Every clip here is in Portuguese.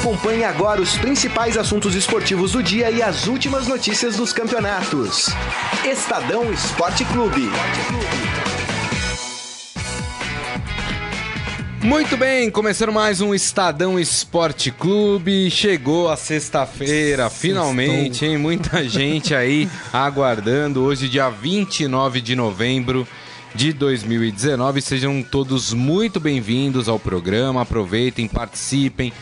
Acompanhe agora os principais assuntos esportivos do dia e as últimas notícias dos campeonatos. Estadão Esporte Clube. Muito bem, começando mais um Estadão Esporte Clube. Chegou a sexta-feira, finalmente, hein? Muita gente aí aguardando. Hoje, dia 29 de novembro de 2019. Sejam todos muito bem-vindos ao programa. Aproveitem, participem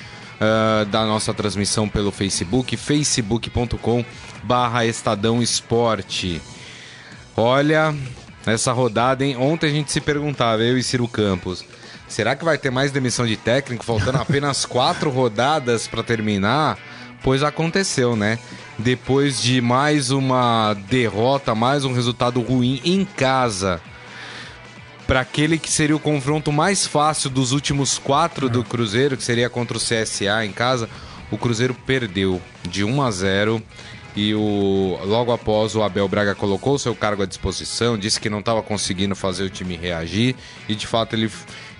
uh, da nossa transmissão pelo Facebook, facebook.com barra Estadão Esporte. Olha, essa rodada, hein? Ontem a gente se perguntava, eu e Ciro Campos Será que vai ter mais demissão de técnico, faltando apenas quatro rodadas para terminar? Pois aconteceu, né? Depois de mais uma derrota, mais um resultado ruim em casa, para aquele que seria o confronto mais fácil dos últimos quatro do Cruzeiro, que seria contra o CSA em casa, o Cruzeiro perdeu de 1 a 0 e o, logo após o Abel Braga colocou seu cargo à disposição, disse que não estava conseguindo fazer o time reagir e de fato ele,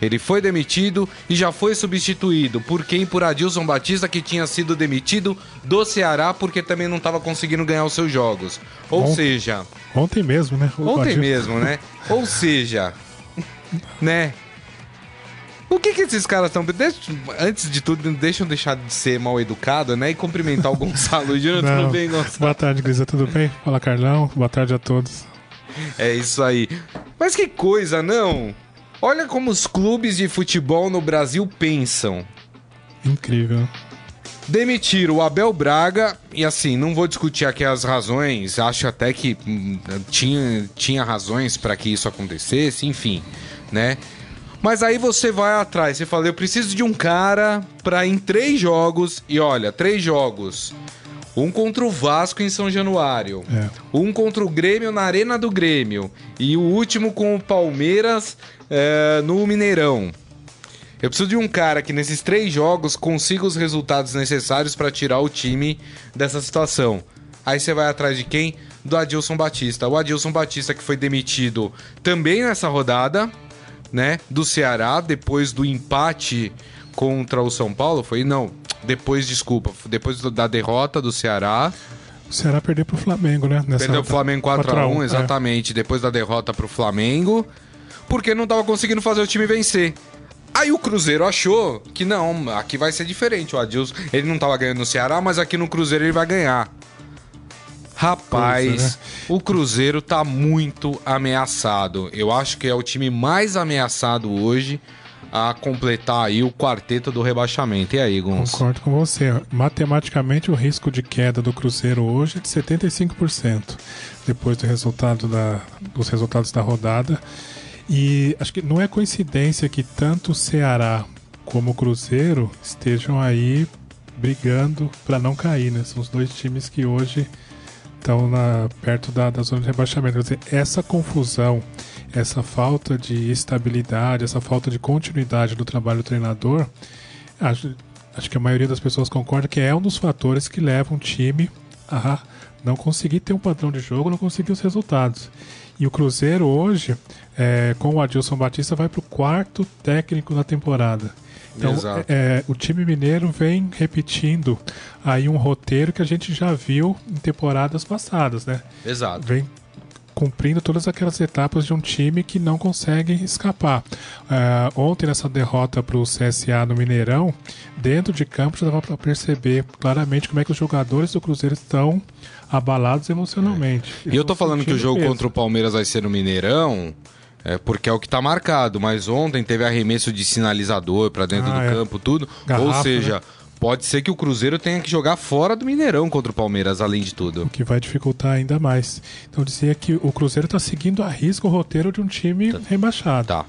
ele foi demitido e já foi substituído por quem? Por Adilson Batista que tinha sido demitido do Ceará porque também não estava conseguindo ganhar os seus jogos. Ou ontem, seja, ontem mesmo, né? O ontem Adilson... mesmo, né? Ou seja, né? O que que esses caras estão... Antes de tudo, deixam deixar de ser mal educado, né? E cumprimentar o Gonçalo Júnior. Tudo bem, Gonçalo? Boa tarde, Grisa. Tudo bem? Fala, Carlão. Boa tarde a todos. É isso aí. Mas que coisa, não? Olha como os clubes de futebol no Brasil pensam. Incrível. Demitiram o Abel Braga, e assim, não vou discutir aqui as razões, acho até que hum, tinha, tinha razões para que isso acontecesse, enfim, né? Mas aí você vai atrás, você fala, eu preciso de um cara para em três jogos, e olha, três jogos. Um contra o Vasco em São Januário. É. Um contra o Grêmio na Arena do Grêmio. E o último com o Palmeiras é, no Mineirão. Eu preciso de um cara que nesses três jogos consiga os resultados necessários para tirar o time dessa situação. Aí você vai atrás de quem? Do Adilson Batista. O Adilson Batista que foi demitido também nessa rodada né, do Ceará depois do empate contra o São Paulo, foi não, depois, desculpa, depois da derrota do Ceará. O Ceará perdeu pro Flamengo, né? Nessa perdeu pro Flamengo 4 x 1, 1 exatamente, é. depois da derrota pro Flamengo, porque não tava conseguindo fazer o time vencer. Aí o Cruzeiro achou que não, aqui vai ser diferente. O Adilson, ele não tava ganhando no Ceará, mas aqui no Cruzeiro ele vai ganhar. Rapaz, né? o Cruzeiro tá muito ameaçado. Eu acho que é o time mais ameaçado hoje a completar aí o quarteto do rebaixamento. E aí, Gonçalo? Concordo com você. Matematicamente, o risco de queda do Cruzeiro hoje é de 75%, depois do resultado da, dos resultados da rodada. E acho que não é coincidência que tanto o Ceará como o Cruzeiro estejam aí brigando para não cair, né? São os dois times que hoje estão na, perto da, da zona de rebaixamento. Dizer, essa confusão, essa falta de estabilidade, essa falta de continuidade do trabalho do treinador, acho, acho que a maioria das pessoas concorda que é um dos fatores que levam o time a não conseguir ter um padrão de jogo, não conseguir os resultados. E o Cruzeiro hoje, é, com o Adilson Batista, vai para o quarto técnico da temporada. Então, é, o time mineiro vem repetindo aí um roteiro que a gente já viu em temporadas passadas, né? Exato. Vem cumprindo todas aquelas etapas de um time que não consegue escapar. Uh, ontem, nessa derrota para o CSA no Mineirão, dentro de campo já dava para perceber claramente como é que os jogadores do Cruzeiro estão abalados emocionalmente. É. E eu tô falando que o jogo peso. contra o Palmeiras vai ser no Mineirão. É porque é o que está marcado, mas ontem teve arremesso de sinalizador para dentro ah, do é. campo, tudo. Garrafa, Ou seja, né? pode ser que o Cruzeiro tenha que jogar fora do Mineirão contra o Palmeiras, além de tudo. O que vai dificultar ainda mais. Então dizia que o Cruzeiro está seguindo a risco o roteiro de um time tá. rebaixado. Tá.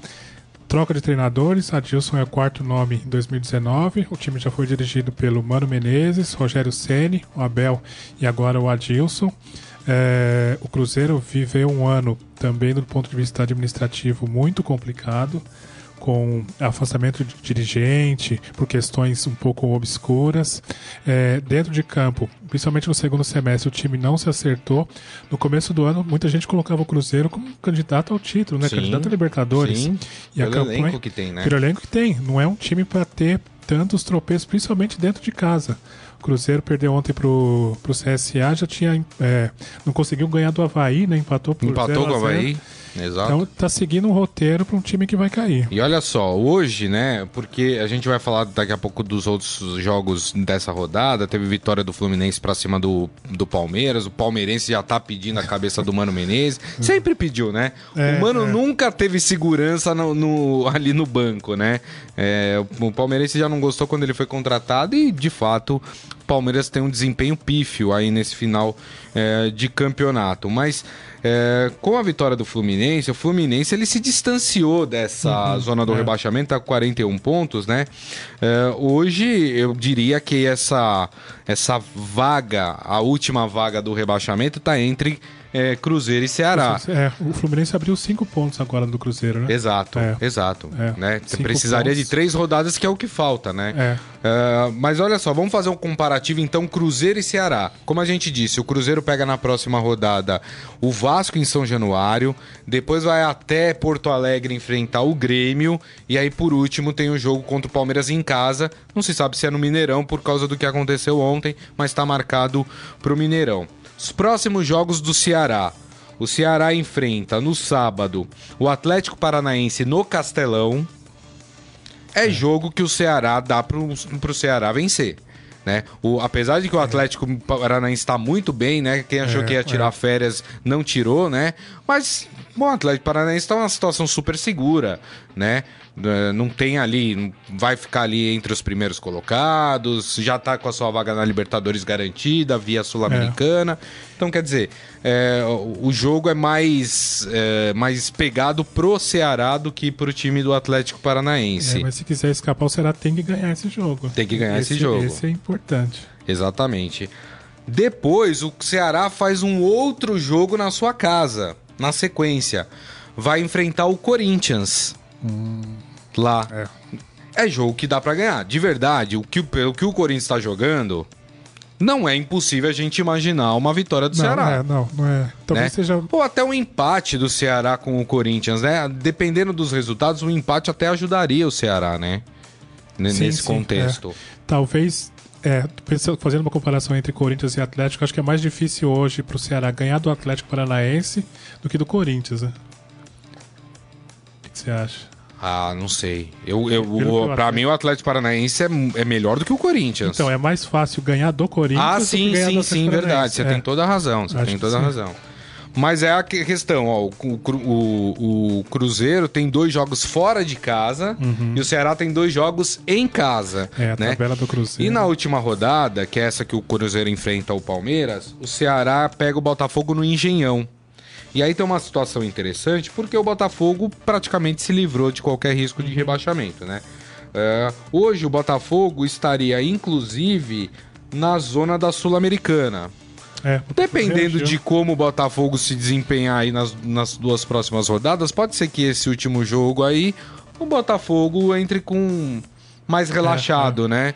Troca de treinadores, Adilson é o quarto nome em 2019. O time já foi dirigido pelo Mano Menezes, Rogério Ceni, o Abel e agora o Adilson. É, o Cruzeiro viveu um ano também do ponto de vista administrativo muito complicado, com afastamento de dirigente por questões um pouco obscuras. É, dentro de campo, principalmente no segundo semestre, o time não se acertou. No começo do ano, muita gente colocava o Cruzeiro como candidato ao título, né? Sim, candidato a Libertadores. Sim. E pelo a campanha, elenco que tem, né? Pelo elenco que tem. Não é um time para ter tantos tropeços, principalmente dentro de casa. O Cruzeiro perdeu ontem pro, pro CSA, já tinha. É, não conseguiu ganhar do Havaí, né? Empatou por Empatou com o 0 a 0. Havaí. Exato. Então tá seguindo um roteiro para um time que vai cair. E olha só, hoje, né? Porque a gente vai falar daqui a pouco dos outros jogos dessa rodada. Teve vitória do Fluminense pra cima do, do Palmeiras. O palmeirense já tá pedindo a cabeça do Mano Menezes. Sempre pediu, né? É, o Mano é. nunca teve segurança no, no- ali no banco, né? É, o, palmeirense já não gostou quando ele foi contratado e, de fato, Palmeiras tem um desempenho pífio aí nesse final é, de campeonato. Mas é, com a vitória do Fluminense, o Fluminense ele se distanciou dessa Uhum, zona do é. rebaixamento, tá com 41 pontos, né? É, hoje eu diria que essa, essa vaga, a última vaga do rebaixamento, tá entre é, Cruzeiro e Ceará. É, o Fluminense abriu cinco pontos agora do Cruzeiro, né? Exato, É. exato. É. Né? Você precisaria pontos. de três rodadas, que é o que falta, né? É, mas olha só, vamos fazer um comparativo então Cruzeiro e Ceará. Como a gente disse, o Cruzeiro pega na próxima rodada o Vasco em São Januário, depois vai até Porto Alegre enfrentar o Grêmio e aí por último tem o jogo contra o Palmeiras em casa. Não se sabe se é no Mineirão por causa do que aconteceu ontem, mas está marcado pro Mineirão. Os próximos jogos do Ceará. O Ceará enfrenta no sábado o Atlético Paranaense no Castelão é jogo que o Ceará dá pro, pro Ceará vencer. Né? O, apesar de que o Atlético Paranaense está muito bem, né? Quem achou É, que ia tirar é. férias não tirou, né? Mas bom, o Atlético Paranaense está numa situação super segura, né? Não tem ali, vai ficar ali entre os primeiros colocados, já está com a sua vaga na Libertadores garantida, via Sul-Americana. Então, quer dizer, é, o jogo é mais, é, mais pegado pro Ceará do que pro time do Atlético Paranaense. É, mas se quiser escapar, o Ceará tem que ganhar esse jogo. Tem que ganhar esse jogo. Esse é importante. Exatamente. Depois, o Ceará faz um outro jogo na sua casa, na sequência. Vai enfrentar o Corinthians. Lá. É. É jogo que dá pra ganhar. De verdade, o que, o que o Corinthians tá jogando, não é impossível a gente imaginar uma vitória do Não, Ceará. é, não, não é. Talvez né? seja. Ou até um empate do Ceará com o Corinthians, né? Dependendo dos resultados, um empate até ajudaria o Ceará, né? N- Sim, Nesse sim, contexto. Talvez. É, pensando, fazendo uma comparação entre Corinthians e Atlético, acho que é mais difícil hoje pro Ceará ganhar do Atlético Paranaense do que do Corinthians, né? O que você acha? Ah, não sei. Eu, eu, o, pra mim, o Atlético Paranaense é, é melhor do que o Corinthians. Então, é mais fácil ganhar do Corinthians ah, sim, ganhar do sim, sim, verdade. Você É. tem toda a razão. Você Acho tem toda a sim. razão. Mas é a que- questão, ó. O, o o- Cruzeiro tem dois jogos fora de casa e o Ceará tem dois jogos em casa. Uhum. É, a né? tabela do Cruzeiro. E na última rodada, que é essa que o Cruzeiro enfrenta o Palmeiras, o Ceará pega o Botafogo no Engenhão. E aí tem uma situação interessante, porque o Botafogo praticamente se livrou de qualquer risco de rebaixamento, né? É, hoje o Botafogo estaria, inclusive, na zona da Sul-Americana. É, Dependendo de como o Botafogo se desempenhar aí nas, nas duas próximas rodadas, pode ser que esse último jogo aí o Botafogo entre com mais relaxado, né?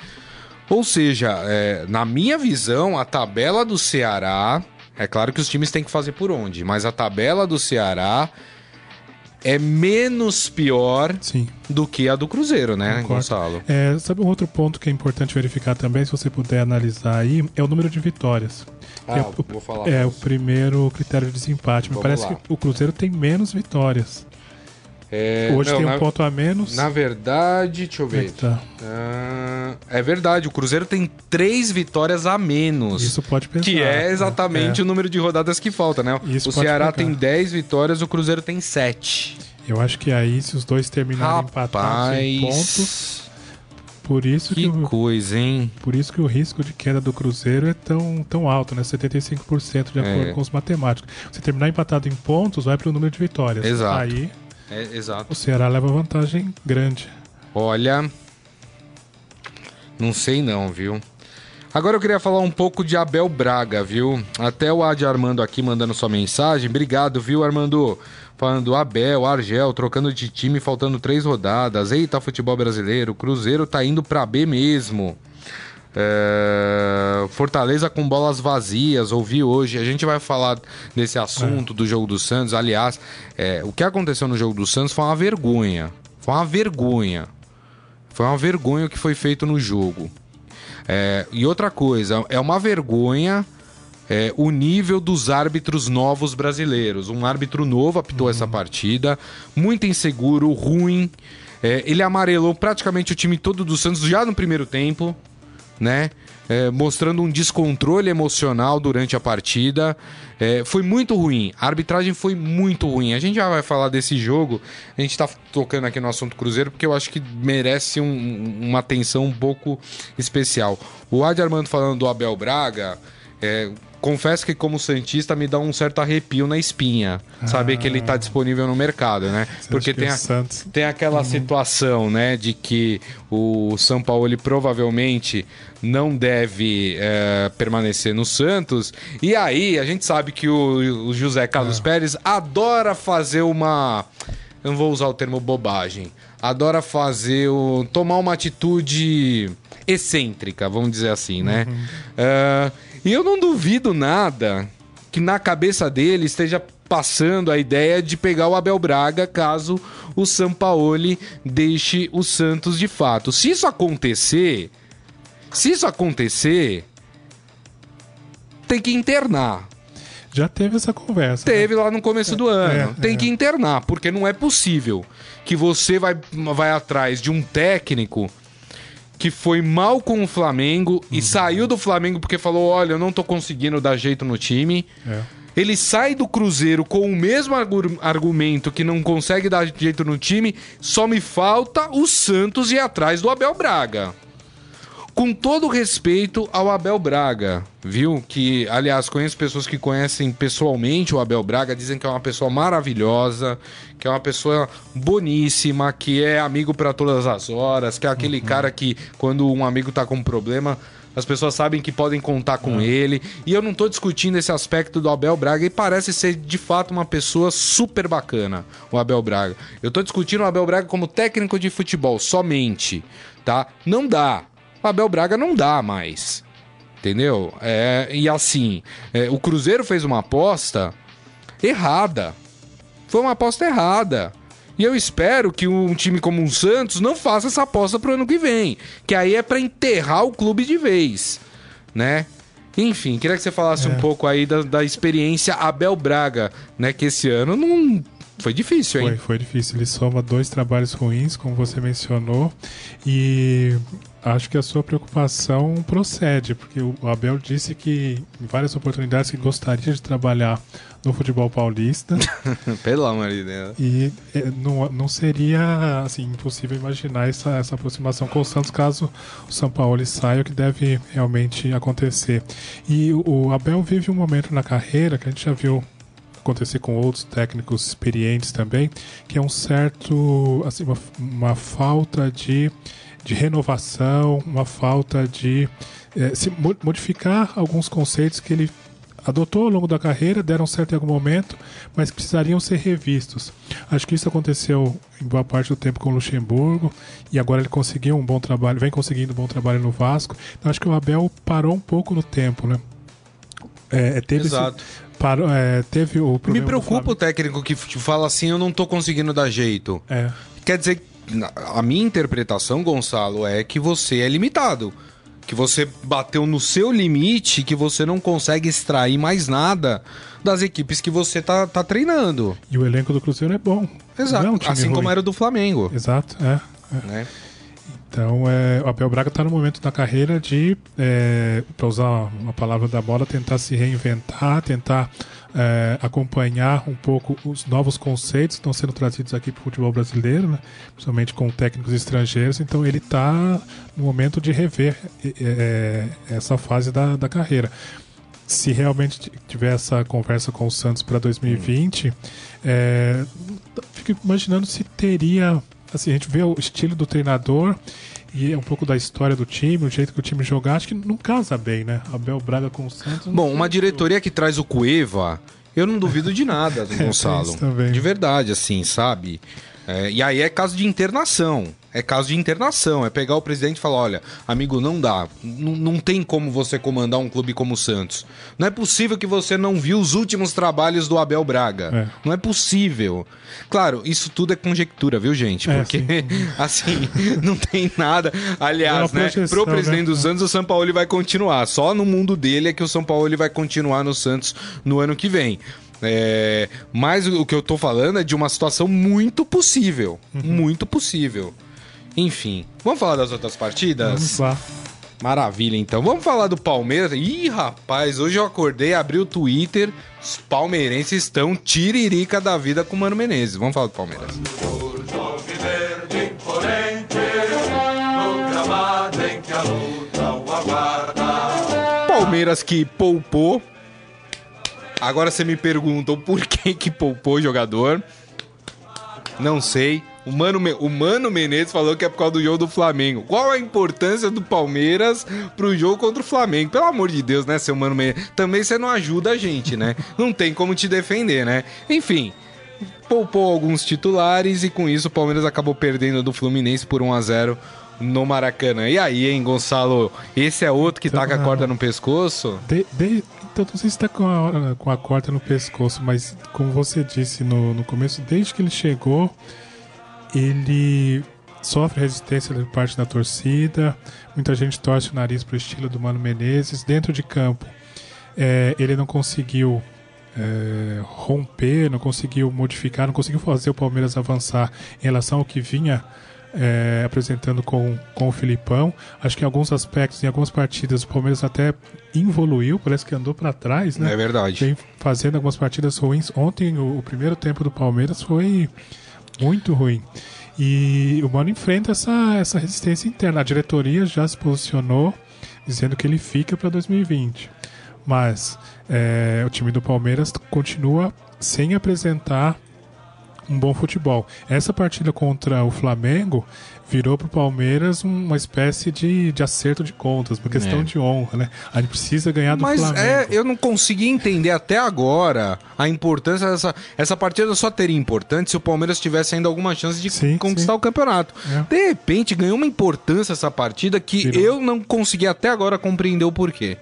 Ou seja, é, na minha visão, a tabela do Ceará. É claro que os times têm que fazer por onde, mas a tabela do Ceará é menos pior Sim. do que a do Cruzeiro, né, Concordo. Gonçalo? É, sabe um outro ponto que é importante verificar também, se você puder analisar aí, é o número de vitórias. Ah, é, o, vou falar é o primeiro critério de desempate. Me Vamos parece lá. que o Cruzeiro tem menos vitórias. É, Hoje não, tem um na, ponto a menos. Na verdade, deixa eu é ver. que tá? Ah, é verdade, o Cruzeiro tem três vitórias a menos. Isso pode pensar. que é exatamente É. o número de rodadas que falta, né? Isso o Ceará pegar. tem 10 vitórias, o Cruzeiro tem 7. Eu acho que aí, se os dois terminarem empatados em pontos, Rapaz, por isso que, que o, coisa, hein? por isso que o risco de queda do Cruzeiro é tão, tão alto, né? 75% de acordo É. com os matemáticos. Se terminar empatado em pontos, vai para o número de vitórias. Exato. Aí É, exato. o Ceará leva vantagem grande. Olha, não sei não, viu? Agora eu queria falar um pouco de Abel Braga, viu? Até o Adi Armando aqui mandando sua mensagem. Obrigado, viu, Armando? Falando Abel, Argel, trocando de time, faltando três rodadas. Eita, futebol brasileiro, Cruzeiro tá indo pra B mesmo. É, Fortaleza com bolas vazias, ouvi hoje. A gente vai falar desse assunto do jogo do Santos. Aliás, é, o que aconteceu no jogo do Santos foi uma vergonha. Foi uma vergonha. Foi uma vergonha o que foi feito no jogo. É, e outra coisa, é uma vergonha é, o nível dos árbitros novos brasileiros. Um árbitro novo apitou essa partida, muito inseguro, ruim. É, ele amarelou praticamente o time todo do Santos já no primeiro tempo, né? É, mostrando um descontrole emocional durante a partida. É, foi muito ruim. A arbitragem foi muito ruim. A gente já vai falar desse jogo. A gente tá tocando aqui no assunto Cruzeiro porque eu acho que merece um- uma atenção um pouco especial. O Adi Armando falando do Abel Braga. é, confesso que, como Santista, me dá um certo arrepio na espinha. Saber que ele tá disponível no mercado, né? Porque tem o a, tem aquela situação, né, de que o São Paulo ele provavelmente não deve é, permanecer no Santos. E aí a gente sabe que o, o José Carlos Pérez adora fazer uma. Eu não vou usar o termo bobagem. Adora fazer o. tomar uma atitude excêntrica, vamos dizer assim, né? É, e eu não duvido nada que na cabeça dele esteja passando a ideia de pegar o Abel Braga caso o Sampaoli deixe o Santos de fato. Se isso acontecer, se isso acontecer, tem que internar. já teve essa conversa. né? Teve lá no começo do ano. é, Tem é. que internar, porque não é possível que você vai, vai atrás de um técnico que foi mal com o Flamengo Uhum. e saiu do Flamengo porque falou: olha, eu não tô conseguindo dar jeito no time. É. Ele sai do Cruzeiro com o mesmo argu- argumento que não consegue dar jeito no time, só me falta o Santos ir atrás do Abel Braga. Com todo respeito ao Abel Braga, viu? Que, aliás, conheço pessoas que conhecem pessoalmente o Abel Braga, dizem que é uma pessoa maravilhosa, que é uma pessoa boníssima, que é amigo para todas as horas, que é aquele cara que, quando um amigo tá com um problema, as pessoas sabem que podem contar com ele. E eu não tô discutindo esse aspecto do Abel Braga e parece ser de fato uma pessoa super bacana, o Abel Braga. Eu tô discutindo o Abel Braga como técnico de futebol somente, tá? Não dá. Abel Braga não dá mais. Entendeu? É, e assim, é, o Cruzeiro fez uma aposta errada. Foi uma aposta errada. E eu espero que um time como o Santos não faça essa aposta pro ano que vem. Que aí é pra enterrar o clube de vez. Né? Enfim, queria que você falasse um pouco aí da, da experiência Abel Braga, né? Que esse ano não. Foi difícil, hein? Foi, foi difícil. Ele soma dois trabalhos ruins, como você mencionou, e acho que a sua preocupação procede, porque o Abel disse que em várias oportunidades que gostaria de trabalhar no futebol paulista Pelo amor de Deus. e eh, não, não seria assim impossível imaginar essa, essa aproximação com o Santos caso o São Paulo saia, o que deve realmente acontecer. E o, o Abel vive um momento na carreira que a gente já viu acontecer com outros técnicos experientes também, que é um certo assim uma, uma falta de de renovação, uma falta de eh, se mo- modificar alguns conceitos que ele adotou ao longo da carreira, deram certo em algum momento, mas que precisariam ser revistos. Acho que isso aconteceu em boa parte do tempo com o Luxemburgo e agora ele conseguiu um bom trabalho, vem conseguindo um bom trabalho no Vasco. Então acho que o Abel parou um pouco no tempo, né? É, teve esse- Exato. parou, é, teve o Me problema do preocupa o técnico que fala assim: eu não tô conseguindo dar jeito. É, Quer dizer, na- a minha interpretação, Gonçalo, é que você é limitado. Que você bateu no seu limite, que você não consegue extrair mais nada das equipes que você tá, tá treinando. e o elenco do Cruzeiro é bom. Exato. É um assim como ruim. era o do Flamengo. Exato, é. é. Né? Então, é, o Abel Braga está no momento da carreira de, é, para usar uma palavra da bola, tentar se reinventar, tentar é, acompanhar um pouco os novos conceitos que estão sendo trazidos aqui para o futebol brasileiro, né? principalmente com técnicos estrangeiros. Então, ele está no momento de rever é, é, essa fase da, da carreira. Se realmente tiver essa conversa com o Santos para 2020, é, fico imaginando se teria. Assim, a gente vê o estilo do treinador e um pouco da história do time, o jeito que o time jogar, acho que não casa bem, né? Abel Braga com o Santos. Bom, uma diretoria que traz o Cueva, eu não duvido de nada, tem Gonçalo. também. De verdade, assim, sabe? É, e aí é caso de internação. É caso de internação. É pegar o presidente e falar: olha, amigo, não dá. N não tem como você comandar um clube como o Santos. Não é possível que você não viu os últimos trabalhos do Abel Braga. É. Não é possível. Claro, isso tudo é conjectura, viu, gente? É, Porque, assim, não tem nada. Aliás, né? Pro presidente né? do Santos, o São Paulo vai continuar. Só no mundo dele é que o São Paulo vai continuar no Santos no ano que vem. É, mas o que eu tô falando é de uma situação muito possível. Uhum. Muito possível. Enfim, vamos falar das outras partidas? Vamos lá. Maravilha, então. Vamos falar do Palmeiras. Ih, rapaz, hoje eu acordei, abri o Twitter. Os palmeirenses estão tiririca da vida com o Mano Menezes. Vamos falar do Palmeiras. Palmeiras que poupou. Agora você me pergunta por que que poupou o jogador. Não sei. O Mano, o Mano Menezes falou que é por causa do jogo do Flamengo. Qual a importância do Palmeiras pro jogo contra o Flamengo? Pelo amor de Deus, né, seu Mano Menezes? Também você não ajuda a gente, né? Não tem como te defender, né? Enfim, poupou alguns titulares e com isso o Palmeiras acabou perdendo do Fluminense por 1 a 0 no Maracanã. E aí, hein, Gonçalo? Esse é outro que tá com a corda no pescoço? De, de, então, não sei se tá com a, com a corda no pescoço, mas como você disse no, no começo, desde que ele chegou ele sofre resistência da parte da torcida, muita gente torce o nariz para o estilo do Mano Menezes. Dentro de campo, é, ele não conseguiu é, romper, não conseguiu modificar, não conseguiu fazer o Palmeiras avançar em relação ao que vinha é, apresentando com, com o Filipão. Acho que em alguns aspectos, em algumas partidas, o Palmeiras até evoluiu, parece que andou para trás, né? É verdade. Vem fazendo algumas partidas ruins. Ontem, o, o primeiro tempo do Palmeiras foi muito ruim. E o Mano enfrenta essa, essa resistência interna. A diretoria já se posicionou dizendo que ele fica para 2020. Mas é, o time do Palmeiras continua sem apresentar um bom futebol. Essa partida contra o Flamengo virou para o Palmeiras uma espécie de, de acerto de contas, uma questão é. de honra, né? A gente precisa ganhar do Mas Flamengo. Mas é, eu não consegui entender até agora a importância dessa essa partida só teria importante se o Palmeiras tivesse ainda alguma chance de sim, conquistar sim. o campeonato. É. De repente ganhou uma importância essa partida que virou. eu não consegui até agora compreender o porquê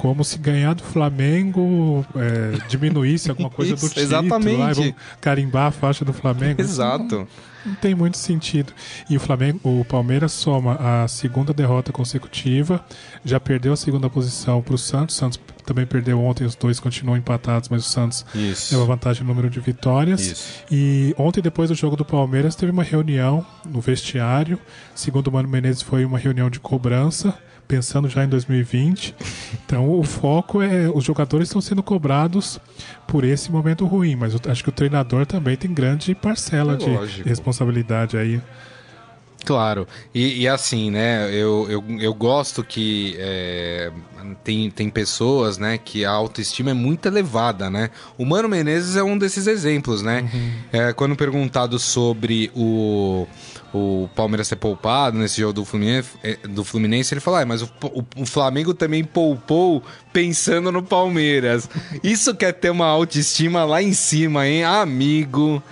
como se ganhar do Flamengo é, diminuísse alguma coisa Isso, do título. Exatamente. Lá, carimbar a faixa do Flamengo. Exato. Não, não, tem muito sentido. E o Flamengo, o Palmeiras soma a segunda derrota consecutiva, já perdeu a segunda posição para o Santos. O Santos também perdeu ontem, os dois continuam empatados, mas o Santos Isso. leva vantagem no número de vitórias. Isso. E ontem, depois do jogo do Palmeiras, teve uma reunião no vestiário. Segundo o Mano Menezes, foi uma reunião de cobrança pensando já em 2020. Então o foco é os jogadores estão sendo cobrados por esse momento ruim, mas eu acho que o treinador também tem grande parcela é de responsabilidade aí. Claro, e, e, assim, né, eu, eu, eu gosto que é, tem, tem pessoas, né, que a autoestima é muito elevada, né? O Mano Menezes é um desses exemplos, né? Uhum. É, quando perguntado sobre o o Palmeiras ser poupado nesse jogo do Fluminense, é, do Fluminense ele fala, ah, mas o, o, o, Flamengo também poupou pensando no Palmeiras. Isso quer ter uma autoestima lá em cima, hein? Amigo.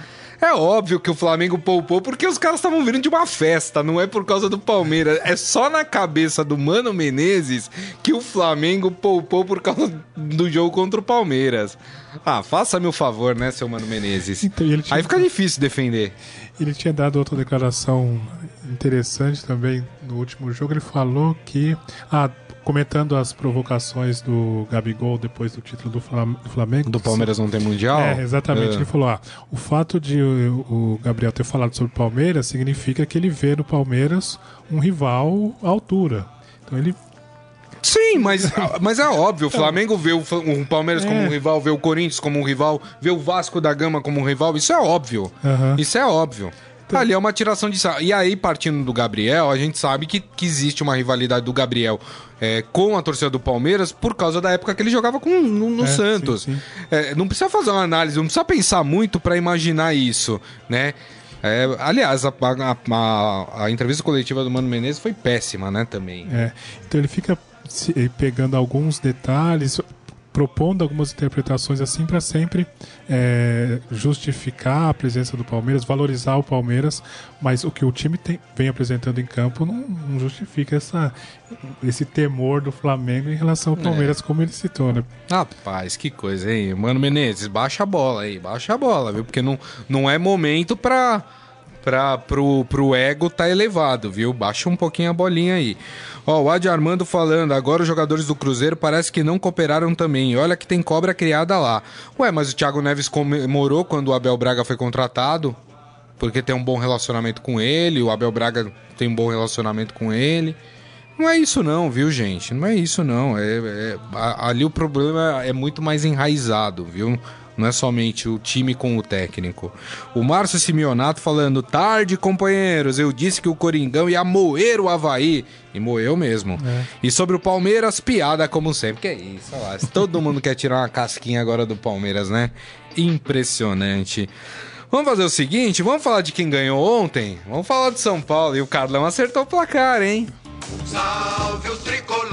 É óbvio que o Flamengo poupou porque os caras estavam vindo de uma festa, não é por causa do Palmeiras. É só na cabeça do Mano Menezes que o Flamengo poupou por causa do jogo contra o Palmeiras. Ah, faça-me o favor, né, seu Mano Menezes? Então, Aí fica difícil defender. Ele tinha dado outra declaração interessante também no último jogo. Ele falou que. Ah, comentando as provocações do Gabigol depois do título do, Flamengo. Do Palmeiras não tem mundial? É, exatamente. É. Ele falou: ah, o fato de o, Gabriel ter falado sobre o Palmeiras significa que ele vê no Palmeiras um rival à altura. Então ele Sim, mas, mas é óbvio. O Flamengo vê o, o Palmeiras é. como um rival, vê o Corinthians como um rival, vê o Vasco da Gama como um rival. Isso é óbvio. Uhum. Isso é óbvio. Então... Ali é uma tiração de E aí, partindo do Gabriel, a gente sabe que, que existe uma rivalidade do Gabriel é, com a torcida do Palmeiras por causa da época que ele jogava com, no, no é, Santos. Sim, sim. É, não precisa fazer uma análise, não precisa pensar muito para imaginar isso, né? É, aliás, a, a, a, a, entrevista coletiva do Mano Menezes foi péssima, né, também. É, então ele fica pegando alguns detalhes, propondo algumas interpretações assim para sempre é, justificar a presença do Palmeiras, valorizar o Palmeiras, mas o que o time tem, vem apresentando em campo não, não, justifica essa, esse temor do Flamengo em relação ao Palmeiras, é. como ele citou, né? Rapaz, que coisa, hein? Mano Menezes, baixa a bola aí, baixa a bola, viu? Porque não, não é momento para para pro, pro ego tá elevado, viu? Baixa um pouquinho a bolinha aí. Ó, o Adi Armando falando, agora os jogadores do Cruzeiro parece que não cooperaram também. Olha que tem cobra criada lá. Ué, mas o Thiago Neves comemorou quando o Abel Braga foi contratado, porque tem um bom relacionamento com ele, o Abel Braga tem um bom relacionamento com ele. Não é isso não, viu, gente? Não é isso não. É, é, ali o problema é muito mais enraizado, viu? Não é somente o time com o técnico. O Márcio Simeonato falando: tarde, companheiros, eu disse que o Coringão ia moer o Havaí. E moeu mesmo. É. E sobre o Palmeiras, piada como sempre. Que é isso, olha lá. Todo mundo quer tirar uma casquinha agora do Palmeiras, né? Impressionante. Vamos fazer o seguinte, vamos falar de quem ganhou ontem? Vamos falar de São Paulo. E o Carlão acertou o placar, hein? Salve o tricolor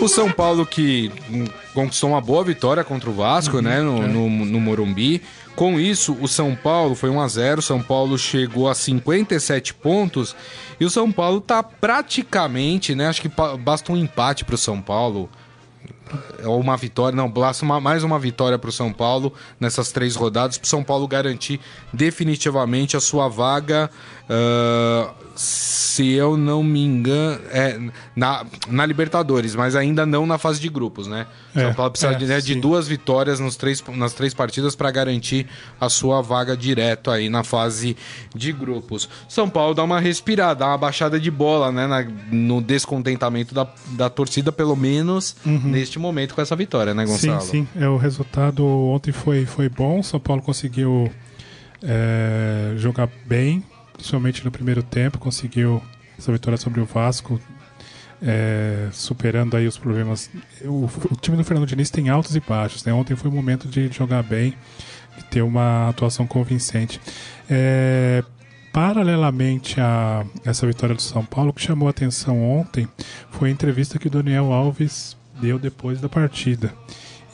O São Paulo que conquistou uma boa vitória contra o Vasco, uhum, né, no, é. no, no, Morumbi. Com isso, o São Paulo foi 1 a 0 São Paulo chegou a 57 pontos. E o São Paulo tá praticamente, né? Acho que basta um empate para o São Paulo ou uma vitória, não, basta uma, mais uma vitória para o São Paulo nessas três rodadas, para o São Paulo garantir definitivamente a sua vaga. Uh, se eu não me engano, é, na, na Libertadores, mas ainda não na fase de grupos, né? É, São Paulo precisa é, de, né, de, duas vitórias nos três, nas três partidas para garantir a sua vaga direto aí na fase de grupos. São Paulo dá uma respirada, dá uma baixada de bola, né? Na, no descontentamento da, da torcida, pelo menos uhum. neste momento com essa vitória, né, Gonçalo? Sim, sim. É, o resultado ontem foi, foi bom. São Paulo conseguiu é, jogar bem principalmente no primeiro tempo, conseguiu essa vitória sobre o Vasco, é, superando aí os problemas. O, o, time do Fernando Diniz tem altos e baixos. Né? Ontem foi o momento de jogar bem e ter uma atuação convincente. É, paralelamente a essa vitória do São Paulo, o que chamou a atenção ontem foi a entrevista que o Daniel Alves deu depois da partida.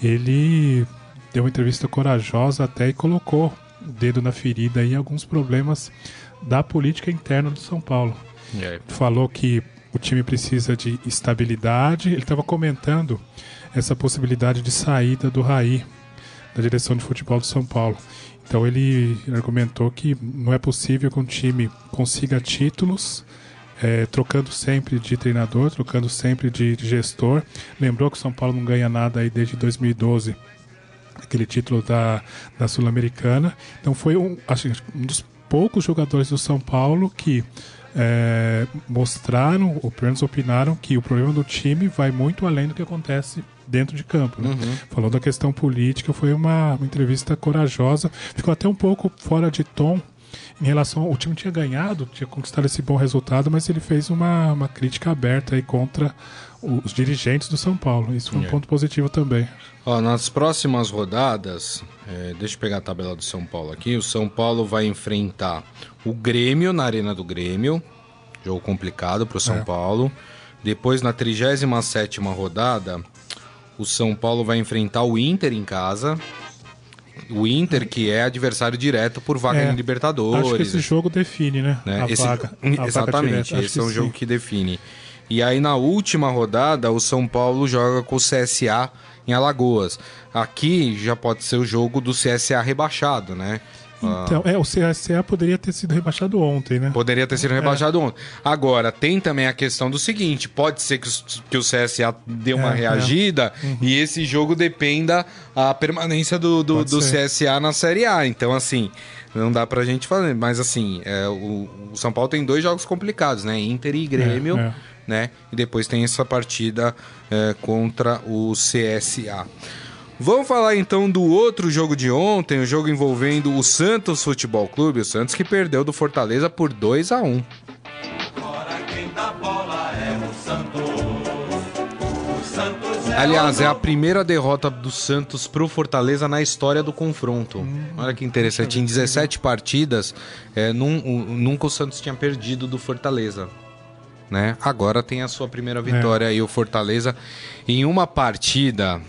Ele deu uma entrevista corajosa até e colocou o dedo na ferida e alguns problemas da política interna do São Paulo. Falou que o time precisa de estabilidade. Ele estava comentando essa possibilidade de saída do Raí da direção de futebol do São Paulo. Então ele argumentou que não é possível que um time consiga títulos é, trocando sempre de treinador, trocando sempre de, de, gestor. Lembrou que o São Paulo não ganha nada aí desde 2012, aquele título da, da Sul-Americana. Então foi um, acho, um dos poucos jogadores do São Paulo que é, mostraram, ou pelo menos opinaram, que o problema do time vai muito além do que acontece dentro de campo. Né? Uhum. Falou da questão política, foi uma, uma, entrevista corajosa, ficou até um pouco fora de tom em relação. O time tinha ganhado, tinha conquistado esse bom resultado, mas ele fez uma, uma crítica aberta aí contra os dirigentes do São Paulo. Isso foi um é. ponto positivo também. Ó, nas próximas rodadas, é, deixa eu pegar a tabela do São Paulo aqui. O São Paulo vai enfrentar o Grêmio na Arena do Grêmio. Jogo complicado para o São é. Paulo. Depois, na 37 rodada, o São Paulo vai enfrentar o Inter em casa. O Inter, que é adversário direto por vaga é, em Libertadores. Acho que esse jogo define, né? né? Esse, vaga, exatamente, esse é um jogo que define. E aí, na última rodada, o São Paulo joga com o CSA em Alagoas. Aqui já pode ser o jogo do CSA rebaixado, né? Então, é, o CSA poderia ter sido rebaixado ontem, né? Poderia ter sido é. rebaixado é. ontem. Agora, tem também a questão do seguinte: pode ser que, que o CSA dê uma é, é, reagida uhum. e esse jogo dependa a permanência do, do, do CSA na Série A. Então, assim, não dá pra gente fazer. Mas, assim, é, o, o, São Paulo tem dois jogos complicados, né? Inter e Grêmio. É, né? E depois tem essa partida é, contra o CSA. Vamos falar então do outro jogo de ontem, o jogo envolvendo o Santos Futebol Clube, o Santos que perdeu do Fortaleza por 2 a 1. Aliás, é a primeira derrota do Santos pro Fortaleza na história do confronto. Hum, Olha que interessante. Em 17 partidas, é, num, nunca o Santos tinha perdido do Fortaleza. Né? Agora tem a sua primeira vitória aí, o Fortaleza, em uma partida.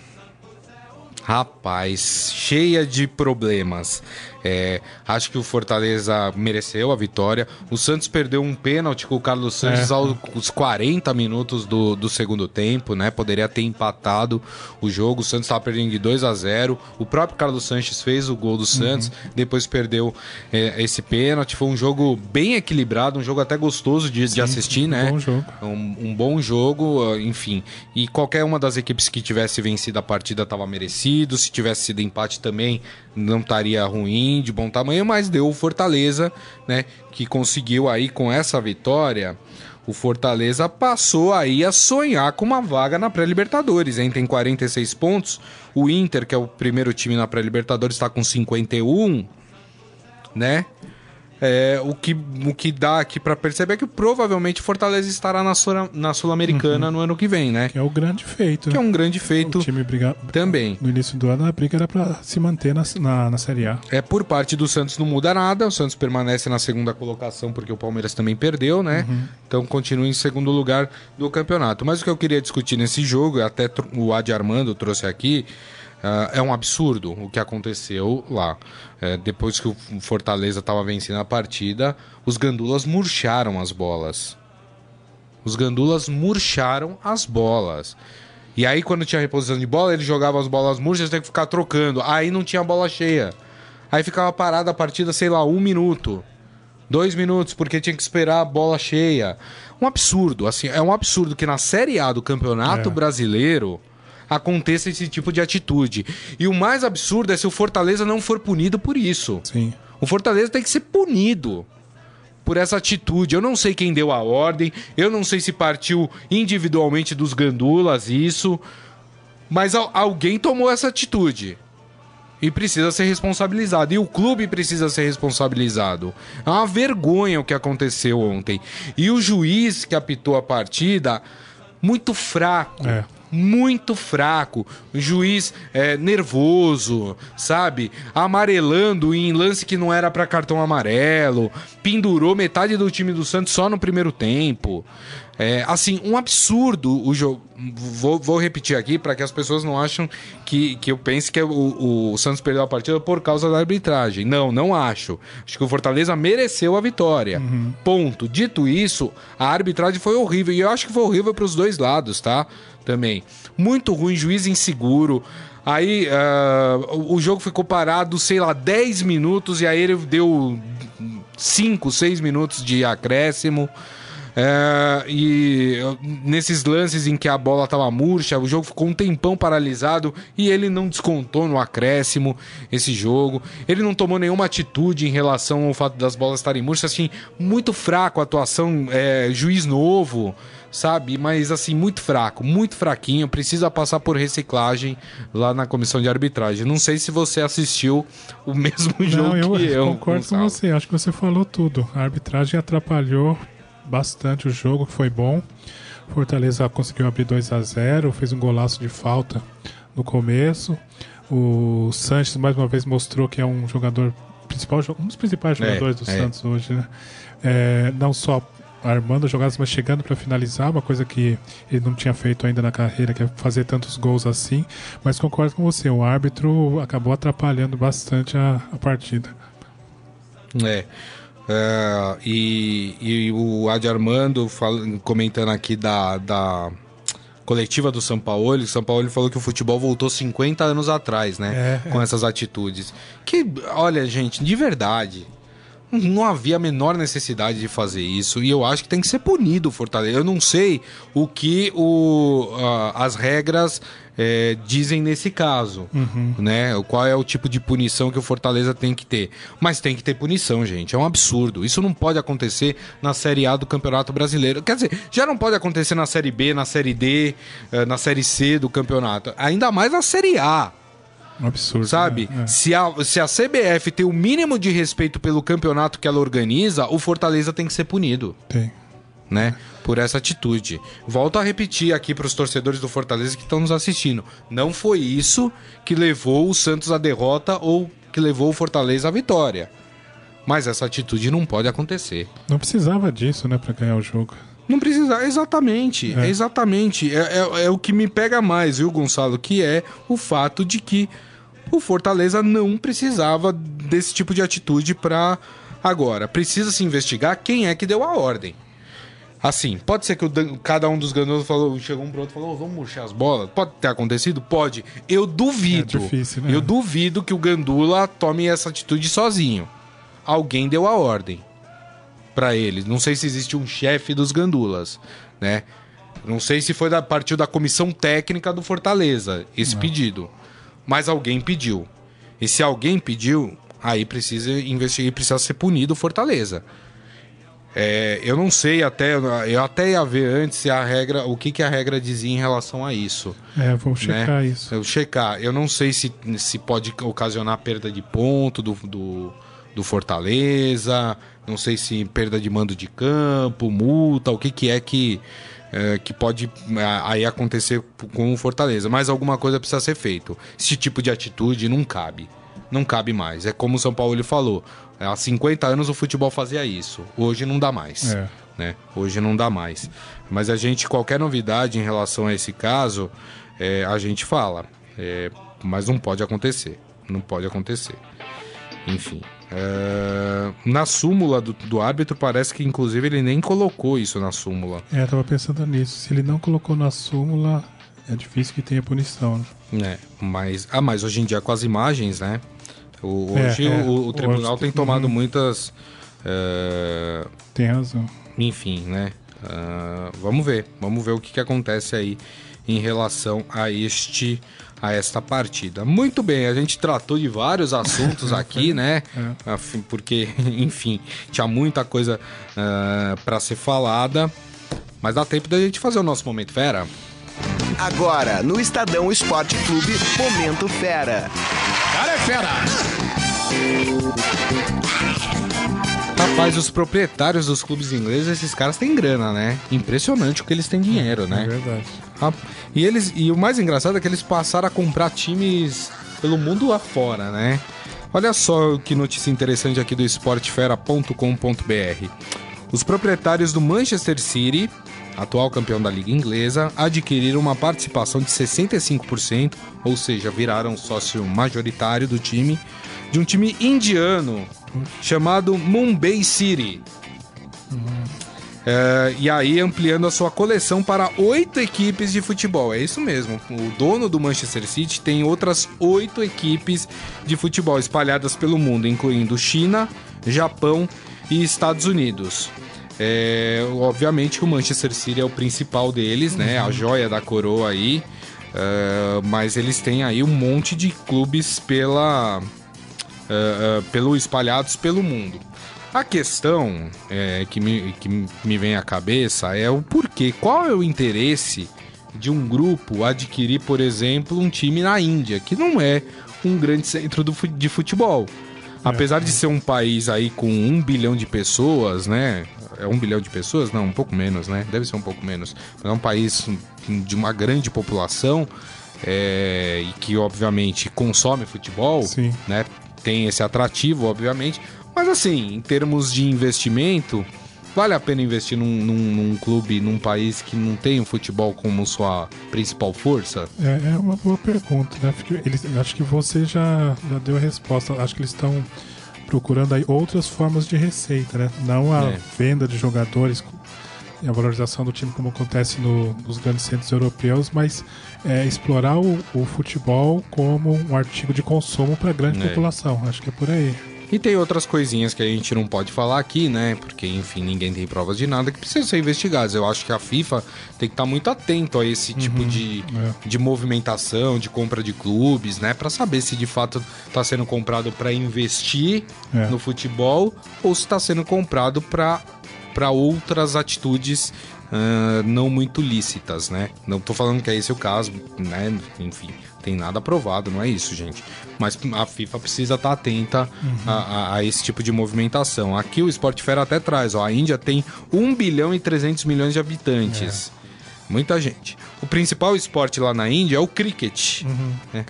Rapaz, cheia de problemas. É, acho que o Fortaleza mereceu a vitória. O Santos perdeu um pênalti com o Carlos Sanches É. aos 40 minutos do, do segundo tempo, né? Poderia ter empatado o jogo. O Santos estava perdendo de 2 a 0 O próprio Carlos Sanches fez o gol do Santos, depois perdeu é, esse pênalti. Foi um jogo bem equilibrado, um jogo até gostoso de, de assistir, um né? bom jogo. Um, um bom jogo, uh, enfim. E qualquer uma das equipes que tivesse vencido a partida estava merecido. Se tivesse sido empate também, não estaria ruim, de bom tamanho, mas deu o Fortaleza, né? Que conseguiu aí com essa vitória. O Fortaleza passou aí a sonhar com uma vaga na pré-Libertadores, hein? Tem 46 pontos. O Inter, que é o primeiro time na pré-Libertadores, está com 51, né? É, o, que, o que dá aqui pra perceber é que provavelmente Fortaleza estará na, Sul- na Sul-Americana no ano que vem, né? Que é o grande feito. Que é um grande feito O time briga... também. No início do ano, a briga era pra se manter na, na, na Série A. É, por parte do Santos não muda nada, o Santos permanece na segunda colocação porque o Palmeiras também perdeu, né? Então continua em segundo lugar do campeonato. Mas o que eu queria discutir nesse jogo, até o Adi Armando trouxe aqui, é um absurdo o que aconteceu lá. É, depois que o Fortaleza estava vencendo a partida, os gandulas murcharam as bolas. Os gandulas murcharam as bolas. E aí, quando tinha reposição de bola, ele jogava as bolas murchas, tem que ficar trocando. Aí não tinha bola cheia. Aí ficava parada a partida, sei lá, um minuto. Dois minutos, porque tinha que esperar a bola cheia. Um absurdo, assim, é um absurdo que na Série A do Campeonato É. Brasileiro aconteça esse tipo de atitude. E o mais absurdo é se o Fortaleza não for punido por isso. Sim. O Fortaleza tem que ser punido por essa atitude. Eu não sei quem deu a ordem, eu não sei se partiu individualmente dos gandulas isso, mas al- alguém tomou essa atitude. E precisa ser responsabilizado. E o clube precisa ser responsabilizado. É uma vergonha o que aconteceu ontem. E o juiz que apitou a partida, muito fraco. É. Muito fraco. Juiz é, nervoso, sabe? Amarelando em lance que não era pra cartão amarelo. Pendurou metade do time do Santos só no primeiro tempo. É, assim, um absurdo o jogo. Vou, vou repetir aqui para que as pessoas não acham que, que eu pense que o, o Santos perdeu a partida por causa da arbitragem. Não, não acho. Acho que o Fortaleza mereceu a vitória. Ponto. Dito isso, a arbitragem foi horrível. E eu acho que foi horrível para os dois lados, tá? Também. Muito ruim, juiz inseguro. Aí o o jogo ficou parado, sei lá, 10 minutos, e aí ele deu 5, 6 minutos de acréscimo. É, e nesses lances em que a bola estava murcha, o jogo ficou um tempão paralisado e ele não descontou no acréscimo esse jogo. Ele não tomou nenhuma atitude em relação ao fato das bolas estarem murchas. Assim, muito fraco a atuação, é, juiz novo, sabe? Mas assim, muito fraco, muito fraquinho. Precisa passar por reciclagem lá na comissão de arbitragem. Não sei se você assistiu o mesmo jogo Não, eu, que eu. concordo com você. Acho que você falou tudo. A arbitragem atrapalhou bastante o jogo, que foi bom. Fortaleza conseguiu abrir 2 a 0 fez um golaço de falta no começo. O Sanches mais uma vez mostrou que é um jogador principal, um dos principais É, jogadores do é. Santos hoje, né? É, não só armando jogadas, mas chegando para finalizar, uma coisa que ele não tinha feito ainda na carreira, que é fazer tantos gols assim. Mas concordo com você, o árbitro acabou atrapalhando bastante a, a partida. É. É, e, e o Adi Armando comentando aqui da, da coletiva do São Paulo, o São Paulo falou que o futebol voltou 50 anos atrás, né? É, com essas atitudes. Que, olha, gente, de verdade. Não havia a menor necessidade de fazer isso e eu acho que tem que ser punido o Fortaleza. Eu não sei o que o, a- as regras é, dizem nesse caso, né? Qual é o tipo de punição que o Fortaleza tem que ter? Mas tem que ter punição, gente. É um absurdo. Isso não pode acontecer na Série A do Campeonato Brasileiro. Quer dizer, já não pode acontecer na Série B, na Série D, eh, na Série C do campeonato. Ainda mais na Série A. Um absurdo. Sabe? né? É. Se, a, se a CBF tem o mínimo de respeito pelo campeonato que ela organiza, o Fortaleza tem que ser punido, Tem. né? Por essa atitude. Volto a repetir aqui para os torcedores do Fortaleza que estão nos assistindo. Não foi isso que levou o Santos à derrota ou que levou o Fortaleza à vitória. Mas essa atitude não pode acontecer. Não precisava disso, né, pra ganhar o jogo. Não precisa, exatamente, É. exatamente. É, é- é o que me pega mais, viu, Gonçalo? Que é o fato de que o Fortaleza não precisava desse tipo de atitude pra agora. Precisa se investigar quem é que deu a ordem. Assim, pode ser que o cada um dos gandulas falou, chegou um pro outro e falou, "Ô, vamos murchar as bolas. Pode ter acontecido? Pode. Eu duvido. É difícil, né? Eu duvido que o Gandula tome essa atitude sozinho. Alguém deu a ordem pra ele. Não sei se existe um chefe dos gandulas, né? Não sei se foi da partiu da comissão técnica do Fortaleza esse pedido, mas alguém pediu. E se alguém pediu, aí precisa investigar, e precisa ser punido o Fortaleza. É, eu não sei até, eu até ia ver antes se a regra, o que, que a regra dizia em relação a isso É, vou checar né? isso. Eu checar. Eu não sei se, se pode ocasionar perda de ponto do, do, do Fortaleza. Não sei se perda de mando de campo, multa, o que, que é que, é, que pode é, aí acontecer com o Fortaleza. Mas alguma coisa precisa ser feito. Esse tipo de atitude não cabe. Não cabe mais. É como o São Paulo falou. Há 50 anos o futebol fazia isso. Hoje não dá mais É. né? Hoje não dá mais. Mas a gente, qualquer novidade em relação a esse caso, é, a gente fala. É, mas não pode acontecer. Não pode acontecer. Enfim. É, na súmula do, do árbitro, parece que inclusive ele nem colocou isso na súmula. É, eu tava pensando nisso. Se ele não colocou na súmula, é difícil que tenha punição. Né? né? Mas, ah, mas hoje em dia com as imagens, né? O- É, hoje é. o, o tribunal Hoje- tem tomado Uhum. muitas. é, Tem razão. enfim, né? Ah, vamos ver, vamos ver o que, que acontece aí em relação a este a esta partida. Muito bem, a gente tratou de vários assuntos aqui, né? Afim- Porque, enfim, tinha muita coisa para ser falada, mas dá tempo da gente fazer o nosso momento fera. Agora, no Estadão Esporte Clube, Momento Fera. Cara é fera! Rapaz, os proprietários dos clubes ingleses, esses caras têm grana, né? Impressionante o que eles têm dinheiro, né? É verdade. E, eles, e o mais engraçado é que eles passaram a comprar times pelo mundo afora, né? Olha só que notícia interessante aqui do esportefera.com.br. Os proprietários do Manchester City, atual campeão da Liga Inglesa, adquiriram uma participação de 65%, ou seja, viraram sócio majoritário do time, de um time indiano chamado Mumbai City. É, e aí ampliando a sua coleção para oito equipes de futebol. É isso mesmo. O dono do Manchester City tem outras oito equipes de futebol espalhadas pelo mundo, incluindo China, Japão e Estados Unidos. É, obviamente que o Manchester City é o principal deles, né? A joia da coroa aí. É, mas eles têm aí um monte de clubes pela, eh, eh, pelo espalhados pelo mundo. A questão eh, que, me, que me vem à cabeça é o porquê. Qual é o interesse de um grupo adquirir, por exemplo, um time na Índia, que não é um grande centro do de futebol? Apesar de ser um país aí com um bilhão de pessoas, né? É um bilhão de pessoas? Não, um pouco menos, né? Deve ser um pouco menos. Mas é um país de uma grande população é, e que, obviamente, consome futebol, Sim. né? Tem esse atrativo, obviamente. Mas, assim, em termos de investimento, vale a pena investir num, num- num clube, num país que não tem o futebol como sua principal força? É, é uma boa pergunta, né? Eles, acho que você já, já deu a resposta. Acho que eles estão procurando aí outras formas de receita, né? Não a É. venda de jogadores e a valorização do time como acontece no- nos grandes centros europeus, mas é, explorar o, o futebol como um artigo de consumo para a grande É. população. Acho que é por aí. E tem outras coisinhas que a gente não pode falar aqui, né? Porque, enfim, ninguém tem provas de nada que precisam ser investigadas. Eu acho que a FIFA tem que estar muito atento a esse tipo de, é. de movimentação, de compra de clubes, né? Pra saber se de fato tá sendo comprado pra investir É. no futebol ou se tá sendo comprado pra para outras atitudes ah, não muito lícitas, né? Não tô falando que é esse o caso, né? Enfim, tem nada aprovado, não é isso, gente. Mas a FIFA precisa estar atenta a, a- a esse tipo de movimentação. Aqui o Sport Fair até traz, ó, a Índia tem 1 bilhão e 300 milhões de habitantes. Muita gente. O principal esporte lá na Índia é o cricket. né?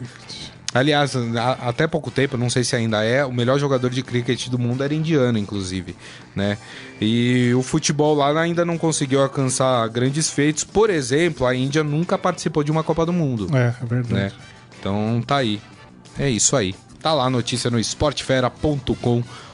Aliás, a, até pouco tempo, não sei se ainda é, o melhor jogador de cricket do mundo era indiano, inclusive, né? E o futebol lá ainda não conseguiu alcançar grandes feitos. Por exemplo, a Índia nunca participou de uma Copa do Mundo. É, é verdade. Né? Então tá aí. É isso aí. Tá lá a notícia no esportefera.com.br.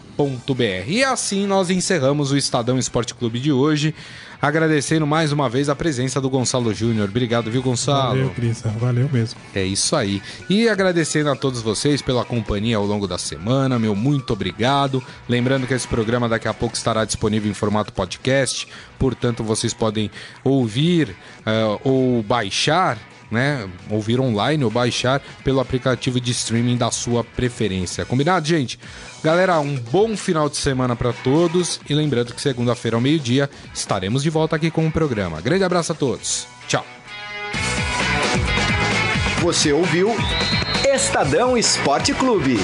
E assim nós encerramos o Estadão Esporte Clube de hoje. Agradecendo mais uma vez a presença do Gonçalo Júnior. Obrigado, viu, Gonçalo? Valeu, Cris. Valeu mesmo. É isso aí. E agradecendo a todos vocês pela companhia ao longo da semana. Meu muito obrigado. Lembrando que esse programa daqui a pouco estará disponível em formato podcast. Portanto, vocês podem ouvir uh, ou baixar né, ouvir online ou baixar pelo aplicativo de streaming da sua preferência. Combinado, gente? Galera, um bom final de semana para todos e lembrando que segunda-feira ao meio-dia estaremos de volta aqui com o programa. Grande abraço a todos. Tchau. Você ouviu Estadão Esporte Clube.